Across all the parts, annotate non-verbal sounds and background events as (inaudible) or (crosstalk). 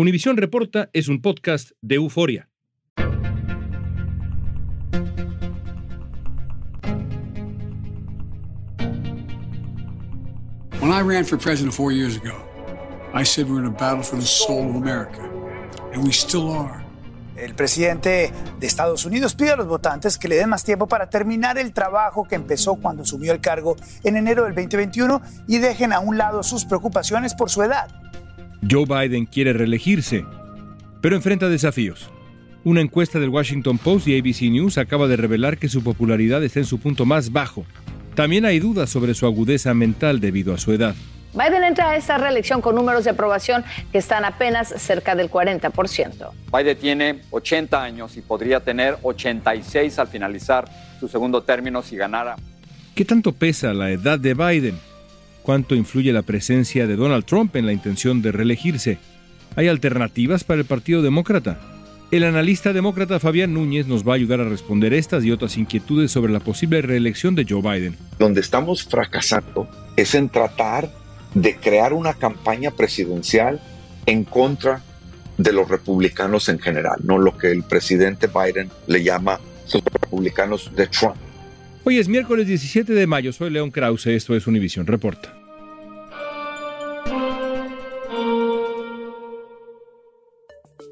Univisión Reporta es un podcast de euforia. When I ran for president four years ago, I said we're in a battle for the soul of America. And we still are. El presidente de Estados Unidos pide a los votantes que le den más tiempo para terminar el trabajo que empezó cuando asumió el cargo en enero del 2021 y dejen a un lado sus preocupaciones por su edad. Joe Biden quiere reelegirse, pero enfrenta desafíos. Una encuesta del Washington Post y ABC News acaba de revelar que su popularidad está en su punto más bajo. También hay dudas sobre su agudeza mental debido a su edad. Biden entra a esta reelección con números de aprobación que están apenas cerca del 40%. Biden tiene 80 años y podría tener 86 al finalizar su segundo término si ganara. ¿Qué tanto pesa la edad de Biden? ¿Cuánto influye la presencia de Donald Trump en la intención de reelegirse? ¿Hay alternativas para el Partido Demócrata? El analista demócrata Fabián Núñez nos va a ayudar a responder estas y otras inquietudes sobre la posible reelección de Joe Biden. Donde estamos fracasando es en tratar de crear una campaña presidencial en contra de los republicanos en general, no lo que el presidente Biden le llama los republicanos de Trump. Hoy es miércoles 17 de mayo, soy León Krause, esto es Univisión Reporta.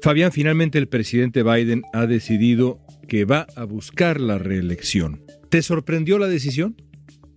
Fabián, finalmente el presidente Biden ha decidido que va a buscar la reelección. ¿Te sorprendió la decisión?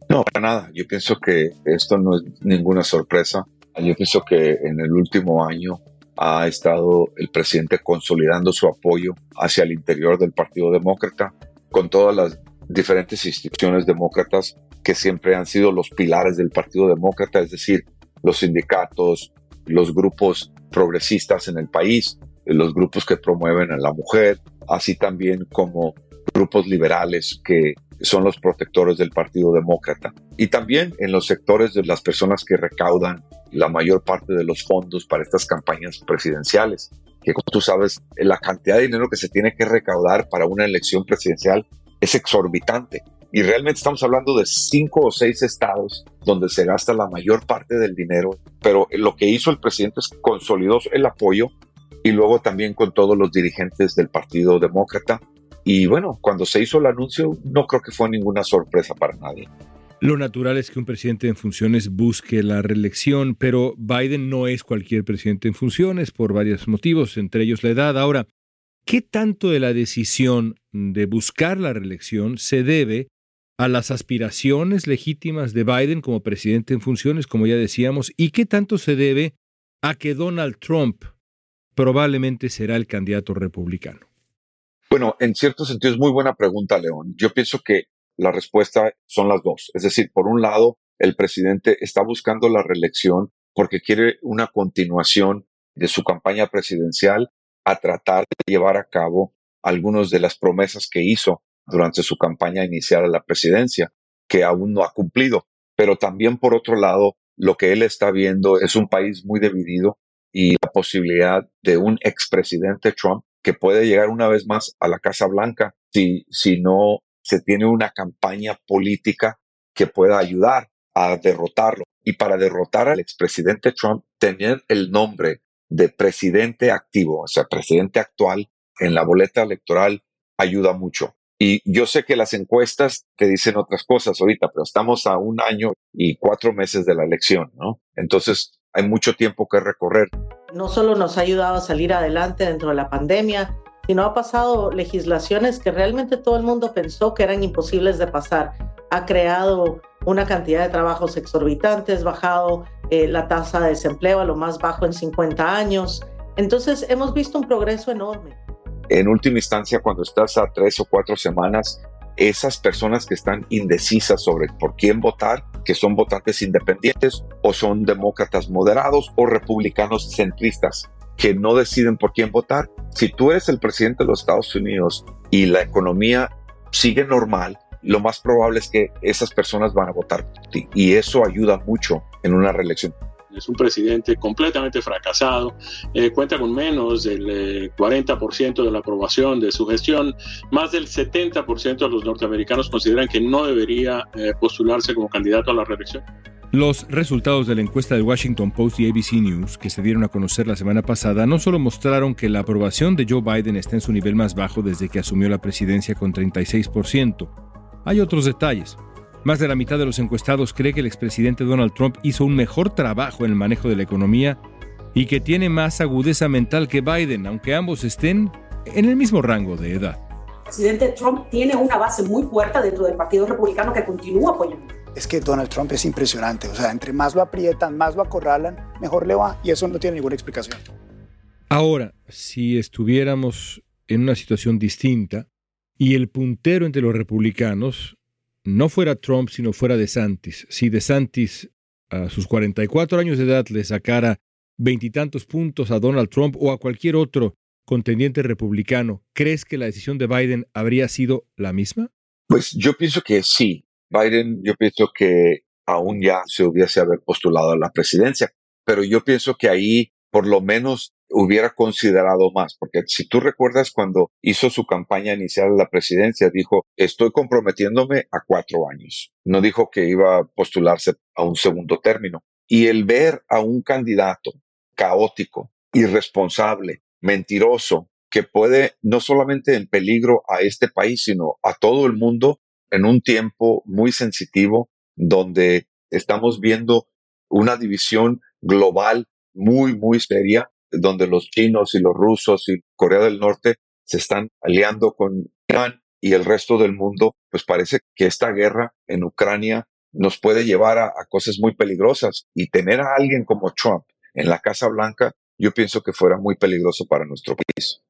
No, para nada. Yo pienso que esto no es ninguna sorpresa. Yo pienso que en el último año ha estado el presidente consolidando su apoyo hacia el interior del Partido Demócrata con todas las diferentes instituciones demócratas que siempre han sido los pilares del Partido Demócrata, es decir, los sindicatos, los grupos progresistas en el país, los grupos que promueven a la mujer, así también como grupos liberales que son los protectores del Partido Demócrata. Y también en los sectores de las personas que recaudan la mayor parte de los fondos para estas campañas presidenciales, que como tú sabes, la cantidad de dinero que se tiene que recaudar para una elección presidencial es exorbitante. Y realmente estamos hablando de cinco o seis estados donde se gasta la mayor parte del dinero. Pero lo que hizo el presidente es consolidó el apoyo y luego también con todos los dirigentes del Partido Demócrata. Y bueno, cuando se hizo el anuncio, no creo que fue ninguna sorpresa para nadie. Lo natural es que un presidente en funciones busque la reelección, pero Biden no es cualquier presidente en funciones por varios motivos, entre ellos la edad. Ahora, ¿qué tanto de la decisión de buscar la reelección se debe a las aspiraciones legítimas de Biden como presidente en funciones, como ya decíamos, y qué tanto se debe a que Donald Trump probablemente será el candidato republicano? Bueno, en cierto sentido es muy buena pregunta, León. Yo pienso que la respuesta son las dos. Es decir, por un lado, el presidente está buscando la reelección porque quiere una continuación de su campaña presidencial a tratar de llevar a cabo algunas de las promesas que hizo durante su campaña inicial a la presidencia, que aún no ha cumplido. Pero también, por otro lado, lo que él está viendo es un país muy dividido y la posibilidad de un expresidente Trump que puede llegar una vez más a la Casa Blanca si, si no se tiene una campaña política que pueda ayudar a derrotarlo. Y para derrotar al expresidente Trump, tener el nombre de presidente activo, o sea, presidente actual en la boleta electoral ayuda mucho. Y yo sé que las encuestas te dicen otras cosas ahorita, pero estamos a un año y cuatro meses de la elección, ¿no? Entonces hay mucho tiempo que recorrer. No solo nos ha ayudado a salir adelante dentro de la pandemia, sino ha pasado legislaciones que realmente todo el mundo pensó que eran imposibles de pasar. Ha creado una cantidad de trabajos exorbitantes, bajado eh, la tasa de desempleo a lo más bajo en 50 años. Entonces hemos visto un progreso enorme. En última instancia, cuando estás a tres o cuatro semanas, esas personas que están indecisas sobre por quién votar, que son votantes independientes o son demócratas moderados o republicanos centristas, que no deciden por quién votar. Si tú eres el presidente de los Estados Unidos y la economía sigue normal, lo más probable es que esas personas van a votar por ti. Y eso ayuda mucho en una reelección. Es un presidente completamente fracasado, eh, cuenta con menos del 40% eh, de la aprobación de su gestión, más del 70% de los norteamericanos consideran que no debería eh, postularse como candidato a la reelección. Los resultados de la encuesta del Washington Post y ABC News, que se dieron a conocer la semana pasada, no solo mostraron que la aprobación de Joe Biden está en su nivel más bajo desde que asumió la presidencia con 36%, hay otros detalles. Más de la mitad de los encuestados cree que el expresidente Donald Trump hizo un mejor trabajo en el manejo de la economía y que tiene más agudeza mental que Biden, aunque ambos estén en el mismo rango de edad. El presidente Trump tiene una base muy fuerte dentro del Partido Republicano que continúa apoyando. Es que Donald Trump es impresionante, o sea, entre más lo aprietan, más lo acorralan, mejor le va y eso no tiene ninguna explicación. Ahora, si estuviéramos en una situación distinta, y el puntero entre los republicanos no fuera Trump, sino fuera DeSantis. Si DeSantis a sus 44 años de edad le sacara veintitantos puntos a Donald Trump o a cualquier otro contendiente republicano, ¿crees que la decisión de Biden habría sido la misma? Pues yo pienso que sí. Biden, yo pienso que aún ya se hubiese haber postulado a la presidencia, pero yo pienso que ahí por lo menos hubiera considerado más, porque si tú recuerdas cuando hizo su campaña inicial a la presidencia, dijo, estoy comprometiéndome a cuatro años. No dijo que iba a postularse a un segundo término. Y el ver a un candidato caótico, irresponsable, mentiroso, que puede no solamente en peligro a este país, sino a todo el mundo en un tiempo muy sensitivo donde estamos viendo una división global muy, muy seria donde los chinos y los rusos y Corea del Norte se están aliando con Irán y el resto del mundo, pues parece que esta guerra en Ucrania nos puede llevar a, cosas muy peligrosas y tener a alguien como Trump en la Casa Blanca, yo pienso que fuera muy peligroso para nuestro país.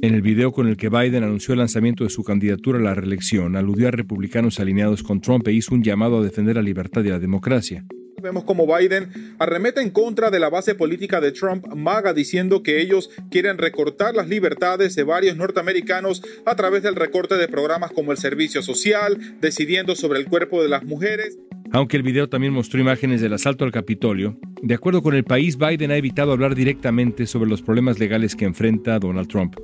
En el video con el que Biden anunció el lanzamiento de su candidatura a la reelección, aludió a republicanos alineados con Trump e hizo un llamado a defender la libertad y la democracia. Vemos como Biden arremete en contra de la base política de Trump, MAGA, diciendo que ellos quieren recortar las libertades de varios norteamericanos a través del recorte de programas como el servicio social, decidiendo sobre el cuerpo de las mujeres. Aunque el video también mostró imágenes del asalto al Capitolio, de acuerdo con el país, Biden ha evitado hablar directamente sobre los problemas legales que enfrenta Donald Trump.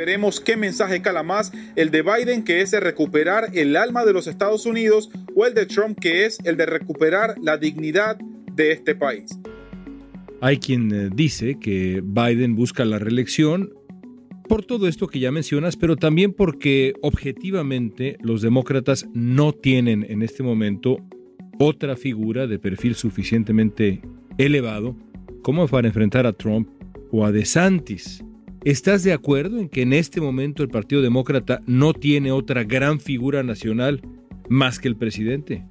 Veremos qué mensaje cala más, el de Biden que es de recuperar el alma de los Estados Unidos o el de Trump que es el de recuperar la dignidad de este país. Hay quien eh, dice que Biden busca la reelección por todo esto que ya mencionas, pero también porque objetivamente los demócratas no tienen en este momento otra figura de perfil suficientemente elevado como para enfrentar a Trump o a DeSantis. ¿Estás de acuerdo en que en este momento el Partido Demócrata no tiene otra gran figura nacional más que el presidente?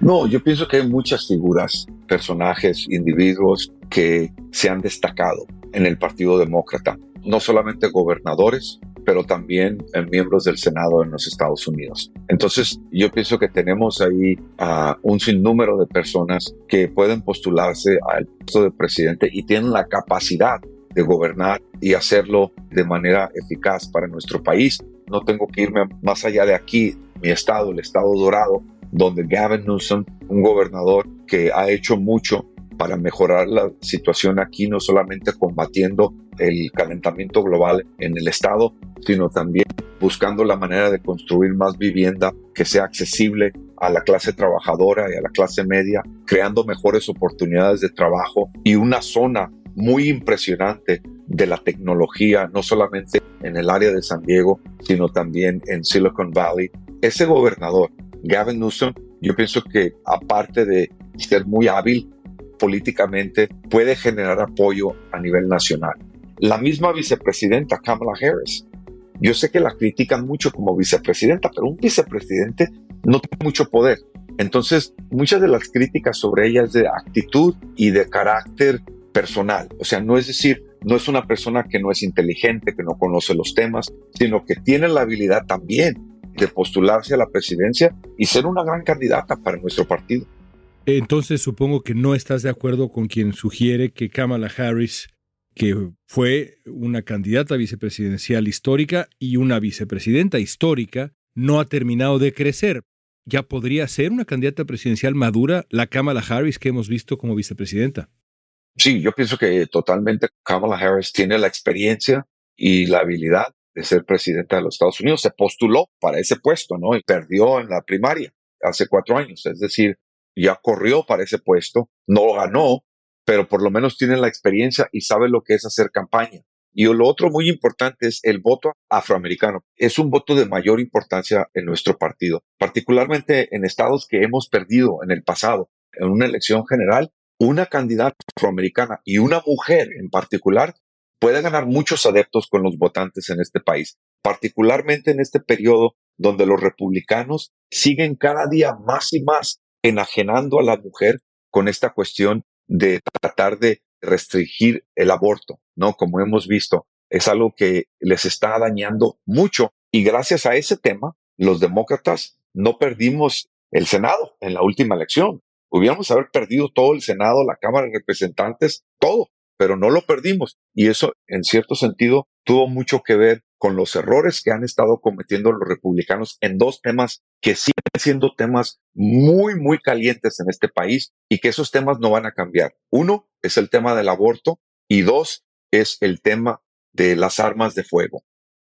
No, yo pienso que hay muchas figuras, personajes, individuos que se han destacado en el Partido Demócrata, no solamente gobernadores, pero también miembros del Senado en los Estados Unidos. Entonces, yo pienso que tenemos ahí a un sinnúmero de personas que pueden postularse al puesto de presidente y tienen la capacidad de gobernar y hacerlo de manera eficaz para nuestro país. No tengo que irme más allá de aquí, mi estado, el estado dorado, donde Gavin Newsom, un gobernador que ha hecho mucho para mejorar la situación aquí, no solamente combatiendo el calentamiento global en el estado, sino también buscando la manera de construir más vivienda que sea accesible a la clase trabajadora y a la clase media, creando mejores oportunidades de trabajo y una zona muy impresionante de la tecnología, no solamente en el área de San Diego, sino también en Silicon Valley. Ese gobernador, Gavin Newsom, yo pienso que aparte de ser muy hábil políticamente, puede generar apoyo a nivel nacional. La misma vicepresidenta Kamala Harris. Yo sé que la critican mucho como vicepresidenta, pero un vicepresidente no tiene mucho poder. Entonces, muchas de las críticas sobre ella es de actitud y de carácter personal. O sea, no es decir, no es una persona que no es inteligente, que no conoce los temas, sino que tiene la habilidad también de postularse a la presidencia y ser una gran candidata para nuestro partido. Entonces supongo que no estás de acuerdo con quien sugiere que Kamala Harris, que fue una candidata vicepresidencial histórica y una vicepresidenta histórica, no ha terminado de crecer. ¿Ya podría ser una candidata presidencial madura la Kamala Harris que hemos visto como vicepresidenta? Sí, yo pienso que totalmente Kamala Harris tiene la experiencia y la habilidad de ser presidenta de los Estados Unidos. Se postuló para ese puesto, ¿no? Y perdió en la primaria hace cuatro años. Es decir, ya corrió para ese puesto, no ganó, pero por lo menos tiene la experiencia y sabe lo que es hacer campaña. Y lo otro muy importante es el voto afroamericano. Es un voto de mayor importancia en nuestro partido, particularmente en estados que hemos perdido en el pasado. En una elección general, una candidata afroamericana y una mujer en particular puede ganar muchos adeptos con los votantes en este país, particularmente en este periodo donde los republicanos siguen cada día más y más enajenando a la mujer con esta cuestión de tratar de restringir el aborto, ¿no? Como hemos visto, es algo que les está dañando mucho y gracias a ese tema, los demócratas no perdimos el Senado en la última elección. Hubiéramos haber perdido todo el Senado, la Cámara de Representantes, todo, pero no lo perdimos. Y eso, en cierto sentido, tuvo mucho que ver con los errores que han estado cometiendo los republicanos en dos temas que siguen siendo temas muy, muy calientes en este país y que esos temas no van a cambiar. Uno es el tema del aborto y dos es el tema de las armas de fuego.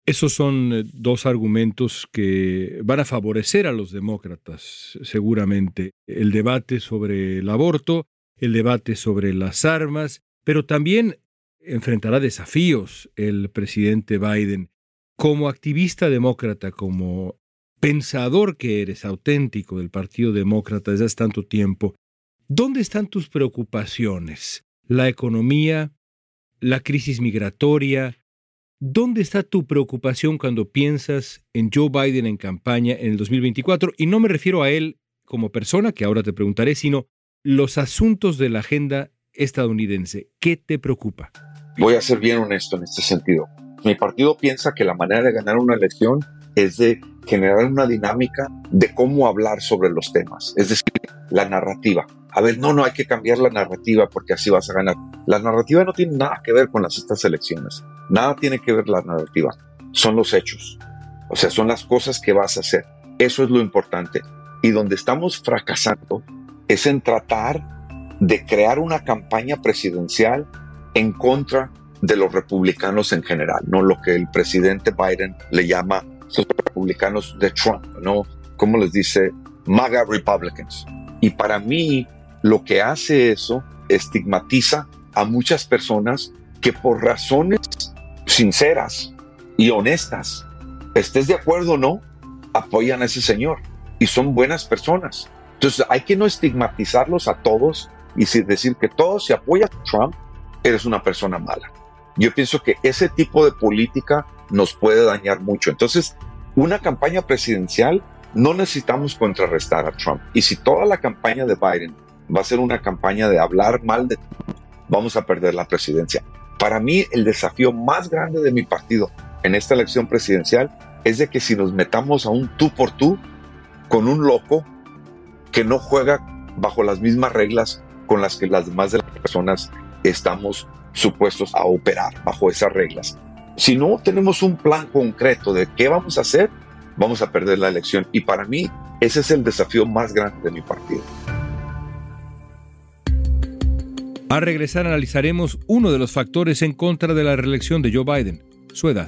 Esos son eh, dos argumentos que van a favorecer a los demócratas, seguramente. El debate sobre el aborto, el debate sobre las armas, pero también enfrentará desafíos el presidente Biden. Como activista demócrata, como pensador que eres auténtico del Partido Demócrata desde hace tanto tiempo, ¿dónde están tus preocupaciones? ¿La economía? ¿La crisis migratoria? ¿Dónde está tu preocupación cuando piensas en Joe Biden en campaña en el 2024? Y no me refiero a él como persona, que ahora te preguntaré, sino los asuntos de la agenda estadounidense. ¿Qué te preocupa? Voy a ser bien honesto en este sentido. Mi partido piensa que la manera de ganar una elección es de generar una dinámica de cómo hablar sobre los temas, es decir, la narrativa. A ver, no, no hay que cambiar la narrativa porque así vas a ganar. La narrativa no tiene nada que ver con las, estas elecciones. Nada tiene que ver la narrativa. Son los hechos. O sea, son las cosas que vas a hacer. Eso es lo importante. Y donde estamos fracasando es en tratar de crear una campaña presidencial en contra de los republicanos en general, no lo que el presidente Biden le llama los republicanos de Trump, ¿no? Como les dice, MAGA Republicans. Y para mí, lo que hace eso estigmatiza a muchas personas que por razones sinceras y honestas, estés de acuerdo o no, apoyan a ese señor y son buenas personas. Entonces hay que no estigmatizarlos a todos y decir que todos si apoyan a Trump, eres una persona mala. Yo pienso que ese tipo de política nos puede dañar mucho. Entonces, una campaña presidencial no necesitamos contrarrestar a Trump. Y si toda la campaña de Biden va a ser una campaña de hablar mal de Trump, vamos a perder la presidencia. Para mí, el desafío más grande de mi partido en esta elección presidencial es de que si nos metamos a un tú por tú con un loco que no juega bajo las mismas reglas con las que las demás de las personas estamos supuestos a operar bajo esas reglas. Si no tenemos un plan concreto de qué vamos a hacer, vamos a perder la elección. Y para mí, ese es el desafío más grande de mi partido. Al regresar analizaremos uno de los factores en contra de la reelección de Joe Biden, su edad.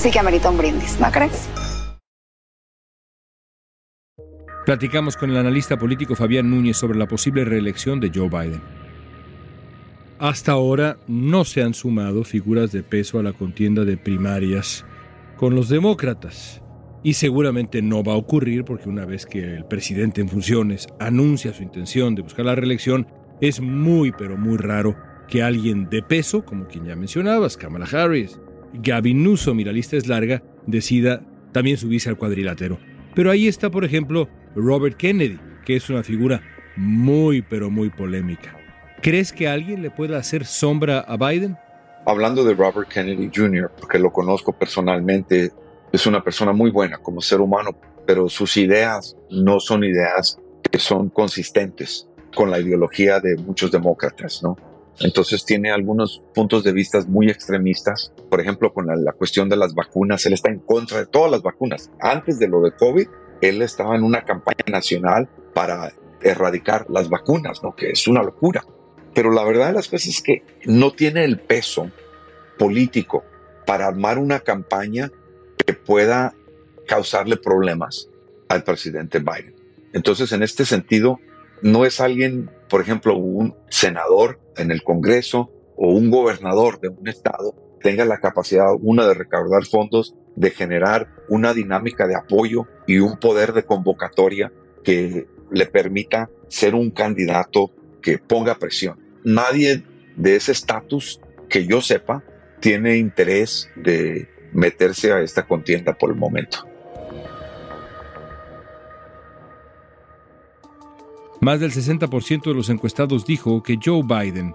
sí que amerita un brindis, ¿no crees? Platicamos con el analista político Fabián Núñez sobre la posible reelección de Joe Biden. Hasta ahora no se han sumado figuras de peso a la contienda de primarias con los demócratas. Y seguramente no va a ocurrir porque una vez que el presidente en funciones anuncia su intención de buscar la reelección, es muy pero muy raro que alguien de peso, como quien ya mencionabas, Kamala Harris, Gavin Newsom, y la lista es larga, decida también subirse al cuadrilátero. Pero ahí está, por ejemplo, Robert Kennedy, que es una figura muy pero muy polémica. ¿Crees que alguien le pueda hacer sombra a Biden? Hablando de Robert Kennedy Jr., porque lo conozco personalmente, es una persona muy buena como ser humano, pero sus ideas no son ideas que son consistentes con la ideología de muchos demócratas, ¿no? Entonces tiene algunos puntos de vista muy extremistas, por ejemplo, con la, cuestión de las vacunas, él está en contra de todas las vacunas. Antes de lo de COVID, él estaba en una campaña nacional para erradicar las vacunas, ¿no? Que es una locura. Pero la verdad de las cosas es que no tiene el peso político para armar una campaña que pueda causarle problemas al presidente Biden. Entonces, en este sentido, no es alguien, por ejemplo, un senador en el Congreso o un gobernador de un estado tenga la capacidad, una, de recaudar fondos, de generar una dinámica de apoyo y un poder de convocatoria que le permita ser un candidato que ponga presión. Nadie de ese estatus que yo sepa tiene interés de meterse a esta contienda por el momento. Más del 60% de los encuestados dijo que Joe Biden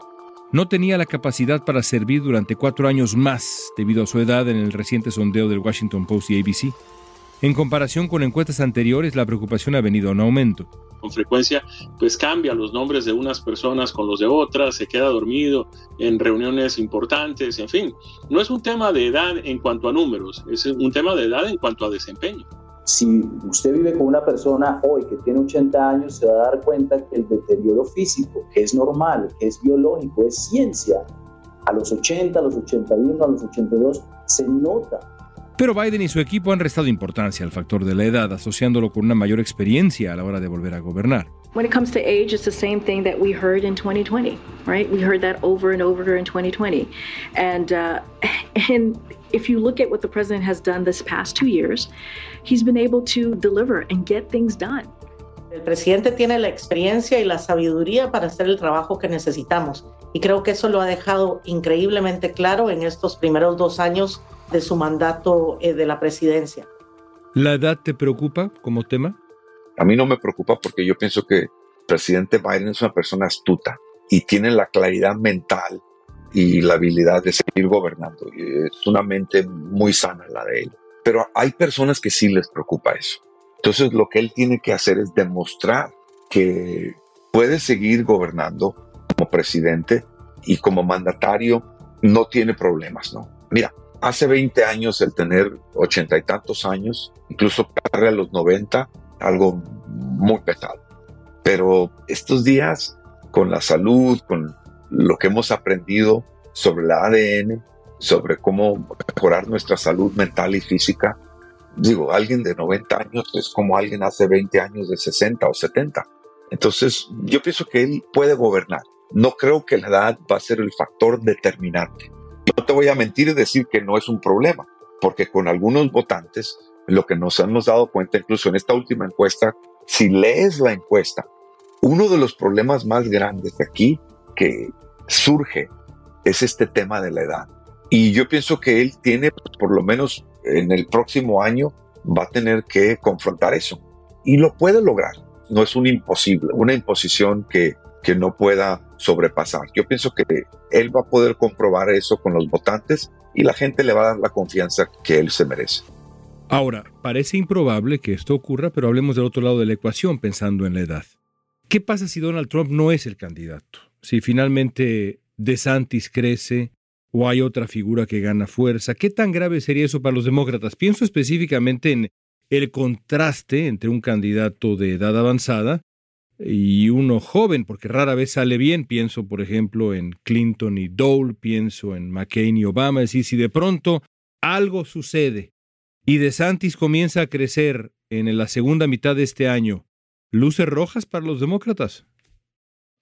no tenía la capacidad para servir durante cuatro años más debido a su edad en el reciente sondeo del Washington Post y ABC. En comparación con encuestas anteriores, la preocupación ha venido en aumento. Con frecuencia, pues cambia los nombres de unas personas con los de otras, se queda dormido en reuniones importantes, en fin. No es un tema de edad en cuanto a números, es un tema de edad en cuanto a desempeño. Si usted vive con una persona hoy que tiene 80 años, se va a dar cuenta que el deterioro físico, que es normal, que es biológico, es ciencia, a los 80, a los 81, a los 82, se nota. Pero Biden y su equipo han restado importancia al factor de la edad, asociándolo con una mayor experiencia a la hora de volver a gobernar. When it comes to age, it's the same thing that we heard in 2020, right? We heard that over and over in 2020. And, uh, (laughs) and if you look at what the president has done this past two years, he's been able to deliver and get things done. El presidente tiene la experiencia y la sabiduría para hacer el trabajo que necesitamos. Y creo que eso lo ha dejado increíblemente claro en estos primeros dos años de su mandato eh, de la presidencia. ¿La edad te preocupa como tema? A mí no me preocupa porque yo pienso que el presidente Biden es una persona astuta y tiene la claridad mental y la habilidad de seguir gobernando. Y es una mente muy sana la de él. Pero hay personas que sí les preocupa eso. Entonces lo que él tiene que hacer es demostrar que puede seguir gobernando como presidente y como mandatario no tiene problemas, ¿no? Mira, hace 20 años el tener ochenta y tantos años, incluso a los 90, algo muy pesado. Pero estos días, con la salud, con lo que hemos aprendido sobre la ADN, sobre cómo mejorar nuestra salud mental y física, digo, alguien de 90 años es como alguien hace 20 años de 60 o 70. Entonces, yo pienso que él puede gobernar. No creo que la edad va a ser el factor determinante. No te voy a mentir y decir que no es un problema, porque con algunos votantes, lo que nos hemos dado cuenta, incluso en esta última encuesta, si lees la encuesta, uno de los problemas más grandes de aquí que surge es este tema de la edad. Y yo pienso que él tiene, por lo menos en el próximo año, va a tener que confrontar eso. Y lo puede lograr. No es un imposible, una imposición que, que no pueda sobrepasar. Yo pienso que él va a poder comprobar eso con los votantes y la gente le va a dar la confianza que él se merece. Ahora, parece improbable que esto ocurra, pero hablemos del otro lado de la ecuación pensando en la edad. ¿Qué pasa si Donald Trump no es el candidato? Si finalmente DeSantis crece o hay otra figura que gana fuerza, ¿qué tan grave sería eso para los demócratas? Pienso específicamente en el contraste entre un candidato de edad avanzada y uno joven, porque rara vez sale bien. Pienso, por ejemplo, en Clinton y Dole, pienso en McCain y Obama. Es decir, si de pronto algo sucede y DeSantis comienza a crecer en la segunda mitad de este año, ¿luces rojas para los demócratas?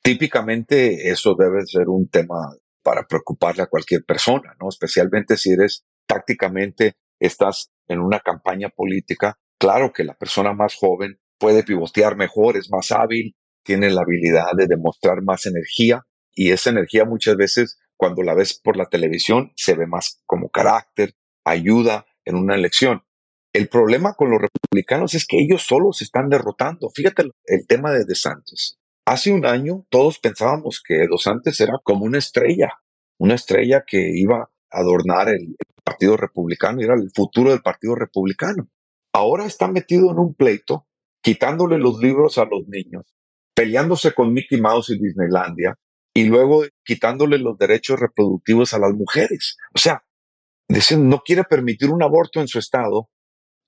Típicamente eso debe ser un tema para preocuparle a cualquier persona, ¿no? Especialmente si eres tácticamente, estás en una campaña política. Claro que la persona más joven puede pivotear mejor, es más hábil, tiene la habilidad de demostrar más energía y esa energía muchas veces cuando la ves por la televisión se ve más como carácter, ayuda en una elección. El problema con los republicanos es que ellos solos se están derrotando. Fíjate el tema de DeSantis. Hace un año todos pensábamos que DeSantis era como una estrella, una estrella que iba a adornar el, Partido Republicano era el futuro del Partido Republicano. Ahora está metido en un pleito, quitándole los libros a los niños, peleándose con Mickey Mouse y Disneylandia y luego quitándole los derechos reproductivos a las mujeres. O sea, dicen, no quiere permitir un aborto en su estado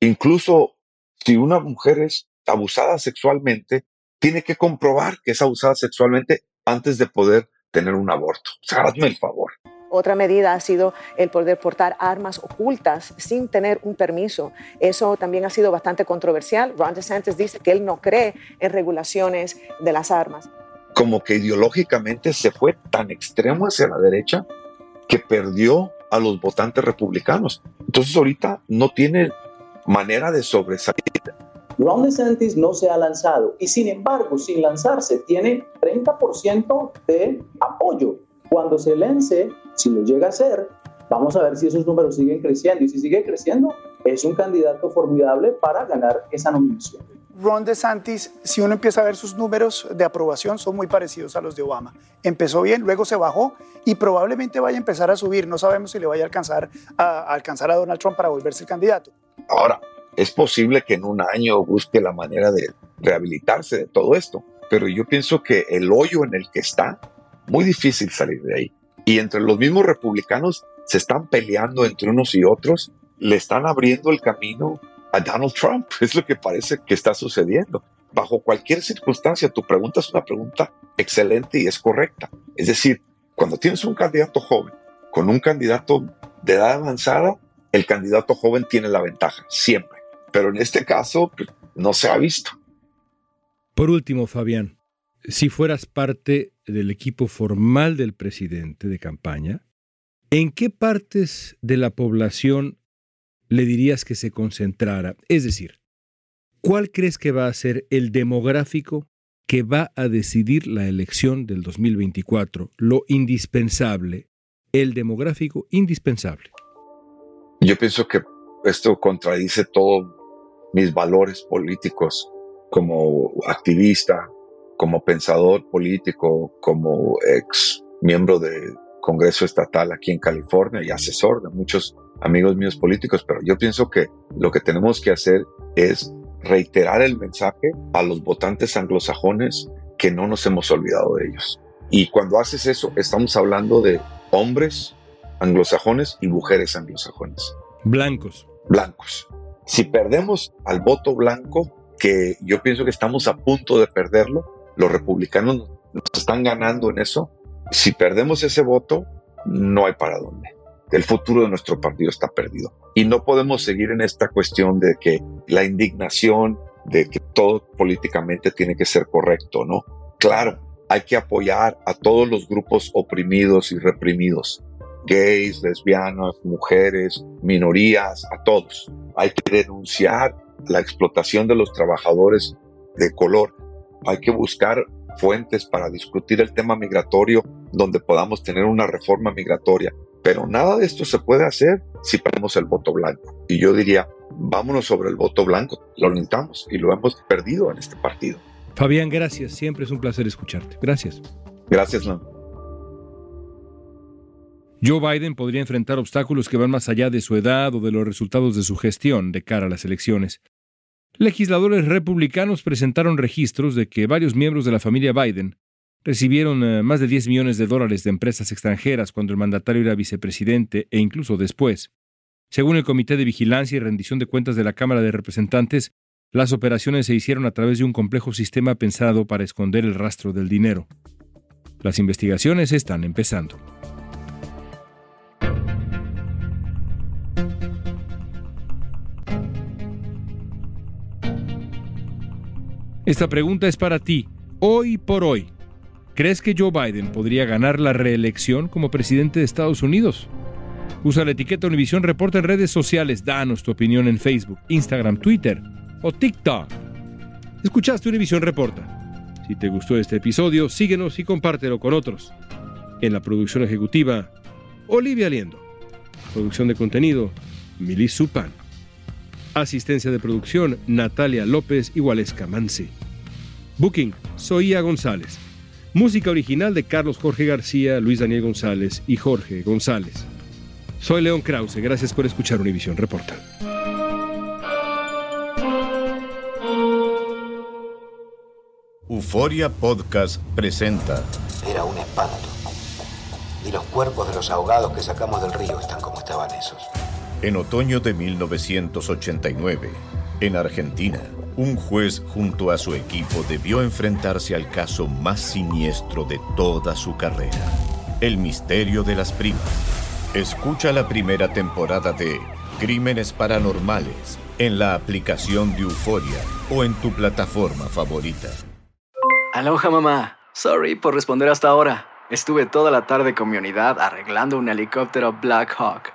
Incluso si una mujer es abusada sexualmente, tiene que comprobar que es abusada sexualmente antes de poder tener un aborto. O sea, hazme el favor. Otra medida ha sido el poder portar armas ocultas sin tener un permiso. Eso también ha sido bastante controversial. Ron DeSantis dice que él no cree en regulaciones de las armas. Como que ideológicamente se fue tan extremo hacia la derecha que perdió a los votantes republicanos. Entonces ahorita no tiene manera de sobresalir. Ron DeSantis no se ha lanzado y sin embargo, sin lanzarse, tiene 30% de apoyo. Cuando se lance, si lo llega a hacer, vamos a ver si esos números siguen creciendo y si sigue creciendo, es un candidato formidable para ganar esa nominación. Ron DeSantis, si uno empieza a ver sus números de aprobación, son muy parecidos a los de Obama. Empezó bien, luego se bajó y probablemente vaya a empezar a subir. No sabemos si le vaya a alcanzar a, alcanzar a Donald Trump para volverse el candidato. Ahora, es posible que en un año busque la manera de rehabilitarse de todo esto, pero yo pienso que el hoyo en el que está, muy difícil salir de ahí. Y entre los mismos republicanos se están peleando entre unos y otros, le están abriendo el camino a Donald Trump. (laughs) Es lo que parece que está sucediendo. Bajo cualquier circunstancia, tu pregunta es una pregunta excelente y es correcta. Es decir, cuando tienes un candidato joven con un candidato de edad avanzada, el candidato joven tiene la ventaja, siempre. Pero en este caso pues, no se ha visto. Por último, Fabián, si fueras parte del equipo formal del presidente de campaña, ¿en qué partes de la población le dirías que se concentrara? Es decir, ¿cuál crees que va a ser el demográfico que va a decidir la elección del 2024? Lo indispensable, el demográfico indispensable. Yo pienso que esto contradice todos mis valores políticos como activista, como pensador político, como ex miembro del Congreso Estatal aquí en California y asesor de muchos amigos míos políticos, pero yo pienso que lo que tenemos que hacer es reiterar el mensaje a los votantes anglosajones que no nos hemos olvidado de ellos. Y cuando haces eso, estamos hablando de hombres anglosajones y mujeres anglosajones. Blancos. Blancos. Si perdemos al voto blanco, que yo pienso que estamos a punto de perderlo, los republicanos nos están ganando en eso, si perdemos ese voto, no hay para dónde el futuro de nuestro partido está perdido. Y no podemos seguir en esta cuestión de que la indignación de que todo políticamente tiene que ser correcto, ¿no? Claro, hay que apoyar a todos los grupos oprimidos y reprimidos, gays, lesbianas, mujeres, minorías, a todos. Hay que denunciar la explotación de los trabajadores de color. Hay que buscar fuentes para discutir el tema migratorio donde podamos tener una reforma migratoria. Pero nada de esto se puede hacer si perdemos el voto blanco. Y yo diría, vámonos sobre el voto blanco. Lo necesitamos y lo hemos perdido en este partido. Fabián, gracias. Siempre es un placer escucharte. Gracias. Gracias, Lan. Joe Biden podría enfrentar obstáculos que van más allá de su edad o de los resultados de su gestión de cara a las elecciones. Legisladores republicanos presentaron registros de que varios miembros de la familia Biden recibieron eh, más de 10 millones de dólares de empresas extranjeras cuando el mandatario era vicepresidente e incluso después. Según el Comité de Vigilancia y Rendición de Cuentas de la Cámara de Representantes, las operaciones se hicieron a través de un complejo sistema pensado para esconder el rastro del dinero. Las investigaciones están empezando. Esta pregunta es para ti, hoy por hoy. ¿Crees que Joe Biden podría ganar la reelección como presidente de Estados Unidos? Usa la etiqueta Univision Reporta en redes sociales. Danos tu opinión en Facebook, Instagram, Twitter o TikTok. Escuchaste Univision Reporta. Si te gustó este episodio, síguenos y compártelo con otros. En la producción ejecutiva, Olivia Liendo. Producción de contenido, Milis Supan. Asistencia de producción, Natalia López y Waleska Mansi. Booking, Soía González. Música original de Carlos Jorge García, Luis Daniel González y Jorge González. Soy León Krause, gracias por escuchar Univision Reporta. Euforia Podcast presenta. Era un espanto. Y los cuerpos de los ahogados que sacamos del río están como estaban esos. En otoño de 1989, en Argentina, un juez junto a su equipo debió enfrentarse al caso más siniestro de toda su carrera, el misterio de las primas. Escucha la primera temporada de Crímenes Paranormales en la aplicación de Euforia o en tu plataforma favorita. Aloha mamá, sorry por responder hasta ahora. Estuve toda la tarde con mi unidad arreglando un helicóptero Black Hawk.